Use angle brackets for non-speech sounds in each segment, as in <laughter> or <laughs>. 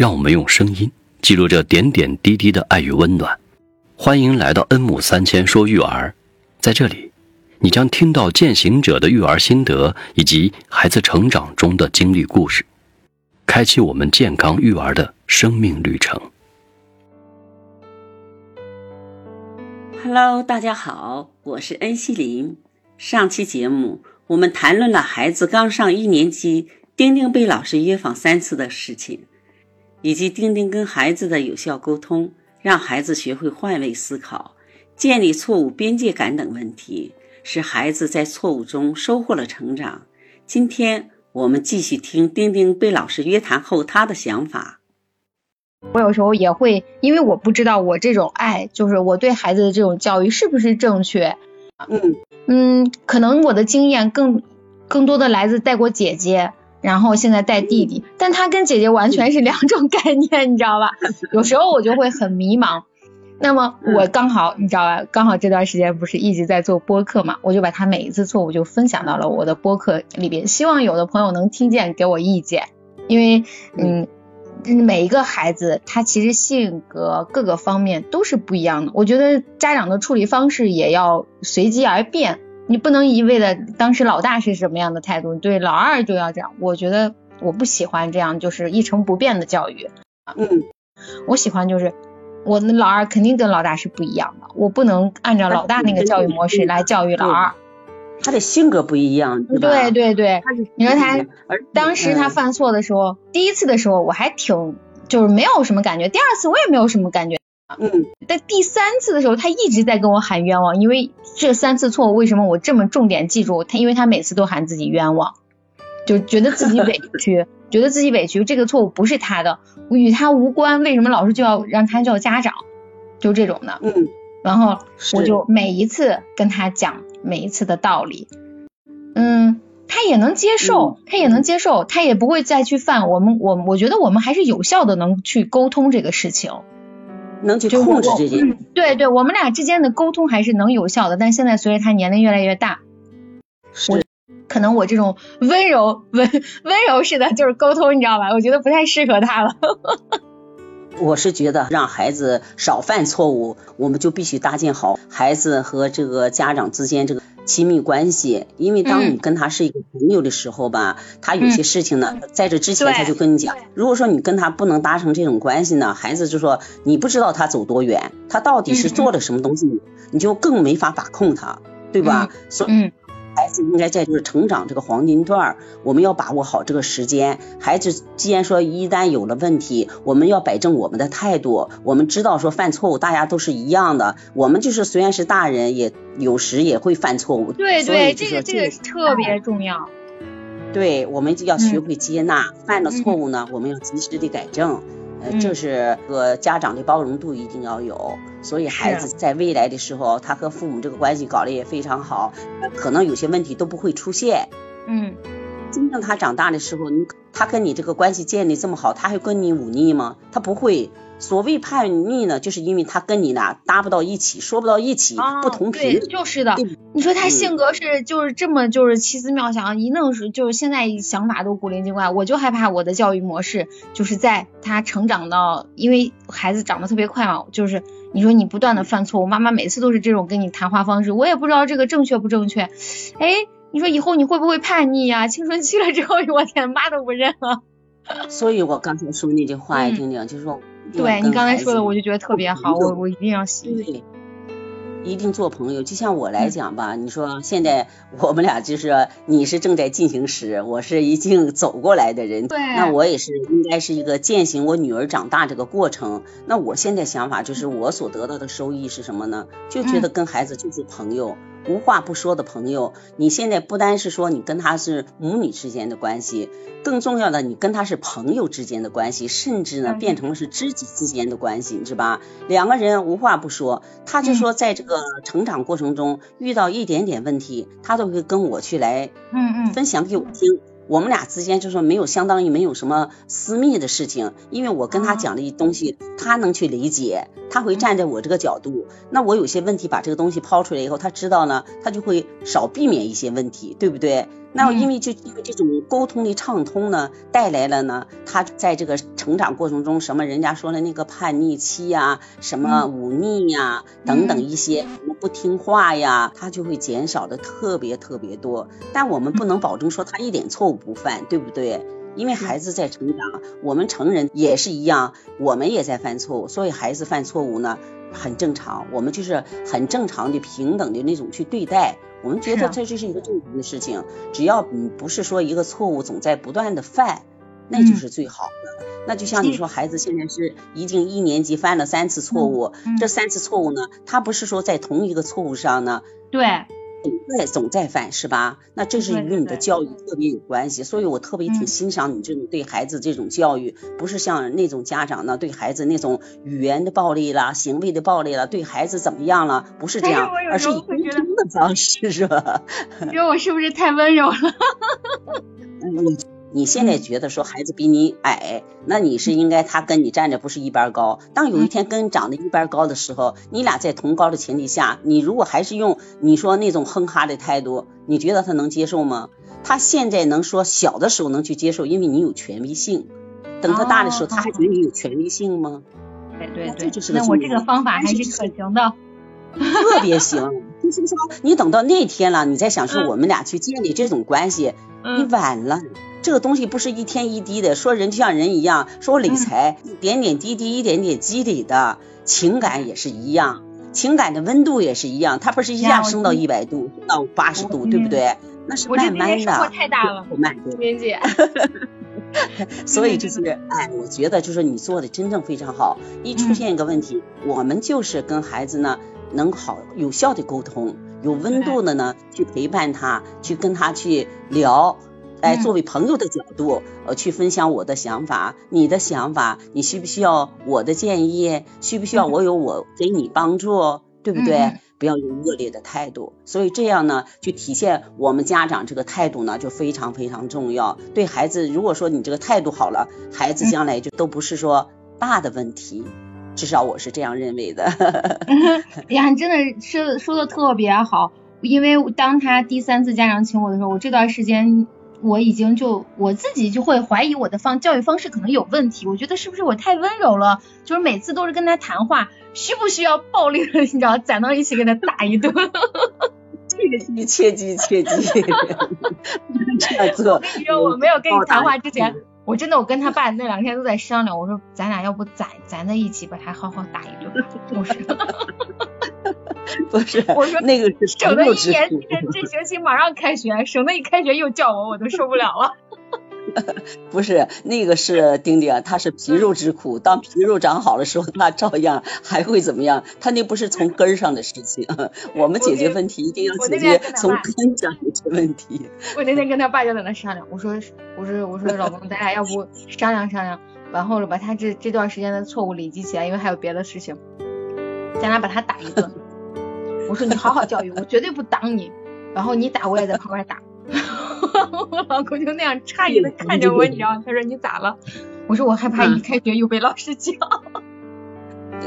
让我们用声音记录这点点滴滴的爱与温暖。欢迎来到恩母三千说育儿，在这里，你将听到践行者的育儿心得以及孩子成长中的经历故事，开启我们健康育儿的生命旅程。Hello，大家好，我是恩熙林。上期节目我们谈论了孩子刚上一年级。丁丁被老师约访三次的事情，以及丁丁跟孩子的有效沟通，让孩子学会换位思考、建立错误边界感等问题，使孩子在错误中收获了成长。今天我们继续听丁丁被老师约谈后他的想法。我有时候也会，因为我不知道我这种爱，就是我对孩子的这种教育是不是正确。嗯嗯，可能我的经验更更多的来自带过姐姐。然后现在带弟弟，但他跟姐姐完全是两种概念，你知道吧？<laughs> 有时候我就会很迷茫。那么我刚好，你知道吧？刚好这段时间不是一直在做播客嘛，我就把他每一次错误就分享到了我的播客里边，希望有的朋友能听见，给我意见。因为嗯，每一个孩子他其实性格各个方面都是不一样的，我觉得家长的处理方式也要随机而变。你不能一味的，当时老大是什么样的态度，对老二就要这样。我觉得我不喜欢这样，就是一成不变的教育。嗯，我喜欢就是我的老二肯定跟老大是不一样的，我不能按照老大那个教育模式来教育老二。他的性格不一样，对对对，你说他当时他犯错的时候，第一次的时候我还挺就是没有什么感觉，第二次我也没有什么感觉。嗯，但第三次的时候，他一直在跟我喊冤枉，因为这三次错误，为什么我这么重点记住他？因为他每次都喊自己冤枉，就觉得自己委屈，<laughs> 觉得自己委屈，这个错误不是他的，与他无关，为什么老师就要让他叫家长？就这种的，嗯，然后我就每一次跟他讲每一次的道理，嗯，他也能接受，他也能接受，他也不会再去犯。我们我我觉得我们还是有效的能去沟通这个事情。能去控制这些，对对，我们俩之间的沟通还是能有效的。但现在随着他年龄越来越大，是可能我这种温柔温温柔式的就是沟通，你知道吧？我觉得不太适合他了。我是觉得让孩子少犯错误，我们就必须搭建好孩子和这个家长之间这个。亲密关系，因为当你跟他是一个朋友的时候吧，他有些事情呢，在这之前他就跟你讲。如果说你跟他不能达成这种关系呢，孩子就说你不知道他走多远，他到底是做了什么东西，你就更没法把控他，对吧？所以。孩子应该在就是成长这个黄金段，我们要把握好这个时间。孩子既然说一旦有了问题，我们要摆正我们的态度。我们知道说犯错误大家都是一样的，我们就是虽然是大人，也有时也会犯错误。对对，这个这个特别重要。对，我们就要学会接纳，犯了错误呢，我们要及时的改正。呃，就是个家长的包容度一定要有，所以孩子在未来的时候，他和父母这个关系搞得也非常好，可能有些问题都不会出现。嗯，真正他长大的时候，你他跟你这个关系建立这么好，他还跟你忤逆吗？他不会。所谓叛逆呢，就是因为他跟你俩搭不到一起，说不到一起，不同频。对，就是的。你说他性格是就是这么就是奇思妙想，一弄是就是现在想法都古灵精怪。我就害怕我的教育模式就是在他成长到，因为孩子长得特别快嘛，就是你说你不断的犯错我，妈妈每次都是这种跟你谈话方式，我也不知道这个正确不正确。哎，你说以后你会不会叛逆呀？青春期了之后，我天，妈都不认了。所以我刚才说那句话，听听，就是说。对你刚才说的，我就觉得特别好，我我一定要对，一定做朋友。就像我来讲吧，你说现在我们俩就是你是正在进行时，我是已经走过来的人，那我也是应该是一个践行我女儿长大这个过程。那我现在想法就是我所得到的收益是什么呢？就觉得跟孩子就是朋友。无话不说的朋友，你现在不单是说你跟他是母女之间的关系，更重要的你跟他是朋友之间的关系，甚至呢变成了是知己之间的关系，是吧？两个人无话不说，他就说在这个成长过程中遇到一点点问题，他都会跟我去来，嗯嗯，分享给我听。我们俩之间就说没有相当于没有什么私密的事情，因为我跟他讲的一东西，他能去理解，他会站在我这个角度。那我有些问题把这个东西抛出来以后，他知道呢，他就会少避免一些问题，对不对？那因为就因为这种沟通的畅通呢，带来了呢，他在这个成长过程中，什么人家说的那个叛逆期呀，什么忤逆呀，等等一些什么不听话呀，他就会减少的特别特别多。但我们不能保证说他一点错误不犯，对不对？因为孩子在成长，我们成人也是一样，我们也在犯错误，所以孩子犯错误呢很正常，我们就是很正常的平等的那种去对待。我们觉得这就是一个正常的事情，只要不是说一个错误总在不断的犯，那就是最好的。那就像你说，孩子现在是已经一年级犯了三次错误，这三次错误呢，他不是说在同一个错误上呢？对。总在总在犯是吧？那这是与你的教育特别有关系，所以我特别挺欣赏你这种对孩子这种教育，不是像那种家长呢对孩子那种语言的暴力啦、行为的暴力啦，对孩子怎么样了？不是这样，而是以沟通的方式是吧？<laughs> 你说我是不是太温柔了？<laughs> 嗯。你现在觉得说孩子比你矮，那你是应该他跟你站着不是一般高。当有一天跟长得一般高的时候，你俩在同高的前提下，你如果还是用你说那种哼哈的态度，你觉得他能接受吗？他现在能说小的时候能去接受，因为你有权威性。等他大的时候，他还觉得你有权威性吗？对对对，那我这个方法还是可行的，特别行。就是说，你等到那天了，你再想说我们俩去建立这种关系，你晚了。这个东西不是一天一滴的，说人就像人一样，说理财一点点滴滴，一点点积累的情感也是一样，情感的温度也是一样，它不是一下升到一百度，升到八十度，对不对？那是慢慢的，太大了，慢明姐。<laughs> 所以就是，哎，我觉得就是你做的真正非常好。一出现一个问题，我们就是跟孩子呢能好有效的沟通，有温度的呢去陪伴他，去跟他去聊。哎，作为朋友的角度，呃，去分享我的想法，你的想法，你需不需要我的建议？需不需要我有我给你帮助？对不对？不要用恶劣的态度。所以这样呢，就体现我们家长这个态度呢，就非常非常重要。对孩子，如果说你这个态度好了，孩子将来就都不是说大的问题，至少我是这样认为的。哎呀，你真的是说的特别好，因为当他第三次家长请我的时候，我这段时间。我已经就我自己就会怀疑我的方教育方式可能有问题，我觉得是不是我太温柔了？就是每次都是跟他谈话，需不需要暴力的？你知道，攒到一起给他打一顿。切记切记切记，这样做。<laughs> 我跟你说，我没有跟你谈话之前，我真的我跟他爸那两天都在商量，我说咱俩要不攒攒在一起把他好好打一顿，就是。<laughs> 不是，我说那个是省得一年这这学期马上开学，省得一开学又叫我，我都受不了了。<laughs> 不是，那个是丁丁，他是皮肉之苦，当皮肉长好的时候，那照样还会怎么样？他那不是从根上的事情，我们解决问题一定要解决从根上解决问题。我那天跟他爸就在那商量，我说我说我说老公，咱俩要不商量商量，完后了把他这这段时间的错误累积起来，因为还有别的事情，咱俩把他打一顿。我说你好好教育我，绝对不挡你。然后你打我也在旁边打。我 <laughs> 老公就那样诧异的看着我，你知道？他说你咋了？我说我害怕一开学又被老师叫。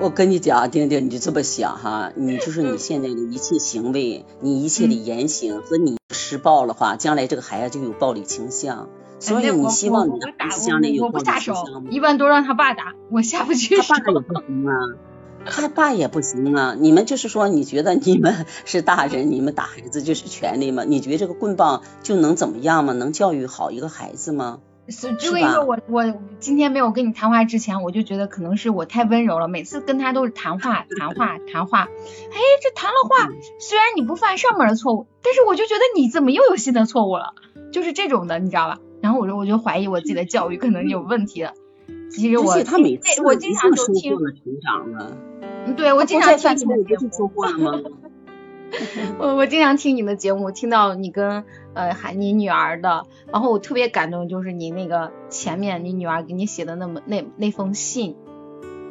我跟你讲，丁丁，你就这么想哈，你就是你现在的一切行为，你一切的言行和你施暴的话，将来这个孩子就有暴力倾向。所以你希望你的孩子将来有暴力倾向吗？一般都让他爸打，我下不去手。他爸也不行啊。他爸也不行啊！你们就是说，你觉得你们是大人，<laughs> 你们打孩子就是权利吗？你觉得这个棍棒就能怎么样吗？能教育好一个孩子吗？是，就跟你说，我我今天没有跟你谈话之前，我就觉得可能是我太温柔了，每次跟他都是谈话 <laughs> 谈话谈话。哎，这谈了话，虽然你不犯上面的错误，但是我就觉得你怎么又有新的错误了？就是这种的，你知道吧？然后我说，我就怀疑我自己的教育可能有问题了。其实我他每次我经常都听。成长了。对，<laughs> 我经常听你的节目。我我经常听你的节目，听到你跟呃喊你女儿的，然后我特别感动，就是你那个前面你女儿给你写的那么那那封信，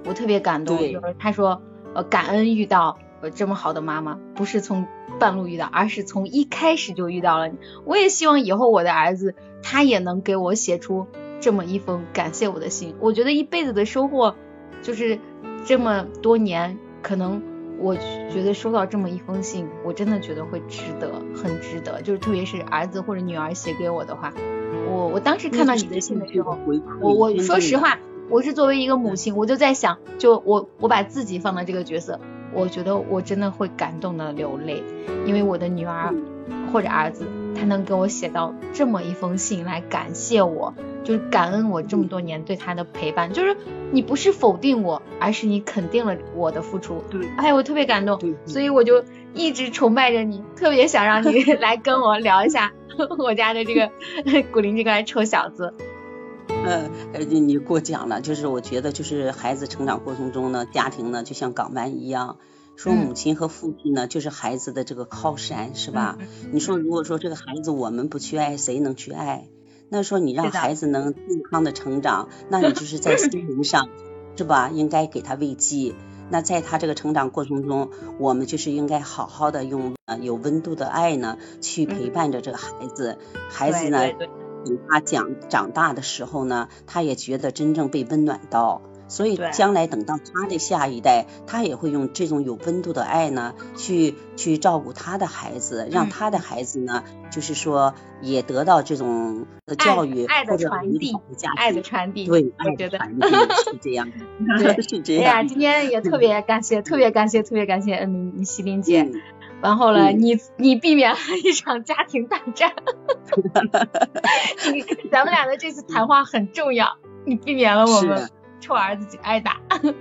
我特别感动，就是她说呃感恩遇到呃这么好的妈妈，不是从半路遇到，而是从一开始就遇到了你。我也希望以后我的儿子他也能给我写出这么一封感谢我的信。我觉得一辈子的收获就是。这么多年，可能我觉得收到这么一封信，我真的觉得会值得，很值得。就是特别是儿子或者女儿写给我的话，我我当时看到你的信的时候，我我说实话，我是作为一个母亲，我就在想，就我我把自己放到这个角色，我觉得我真的会感动的流泪，因为我的女儿或者儿子。他能给我写到这么一封信来感谢我，就是感恩我这么多年对他的陪伴，就是你不是否定我，而是你肯定了我的付出。对，哎，我特别感动，所以我就一直崇拜着你，特别想让你 <laughs> 来跟我聊一下我家的这个 <laughs> 古灵精怪臭小子。呃，你你过奖了，就是我觉得就是孩子成长过程中呢，家庭呢就像港湾一样。说母亲和父亲呢，就是孩子的这个靠山，是吧？你说如果说这个孩子我们不去爱，谁能去爱？那说你让孩子能健康的成长，那你就是在心灵上，是吧？应该给他慰藉。那在他这个成长过程中，我们就是应该好好的用呃有温度的爱呢，去陪伴着这个孩子。孩子呢，等他长长大的时候呢，他也觉得真正被温暖到。所以将来等到他的下一代，他也会用这种有温度的爱呢，去去照顾他的孩子，让他的孩子呢，就是说也得到这种教育爱的传递，爱的传递，对，爱的传递是这样，是这样。<laughs> 哎呀，今天也特别感谢，特别感谢，特别感谢嗯，西林姐。然后呢，你你避免了一场家庭大战，<laughs> 你咱们俩的这次谈话很重要，你避免了我们。臭儿子就挨打。<laughs>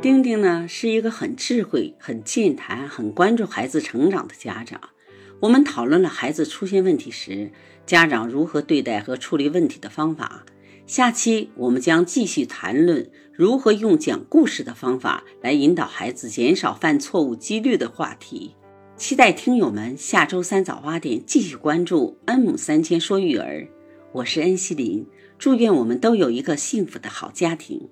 丁丁呢是一个很智慧、很健谈、很关注孩子成长的家长。我们讨论了孩子出现问题时，家长如何对待和处理问题的方法。下期我们将继续谈论如何用讲故事的方法来引导孩子减少犯错误几率的话题。期待听友们下周三早八点继续关注恩母三千说育儿。我是恩熙林。祝愿我们都有一个幸福的好家庭。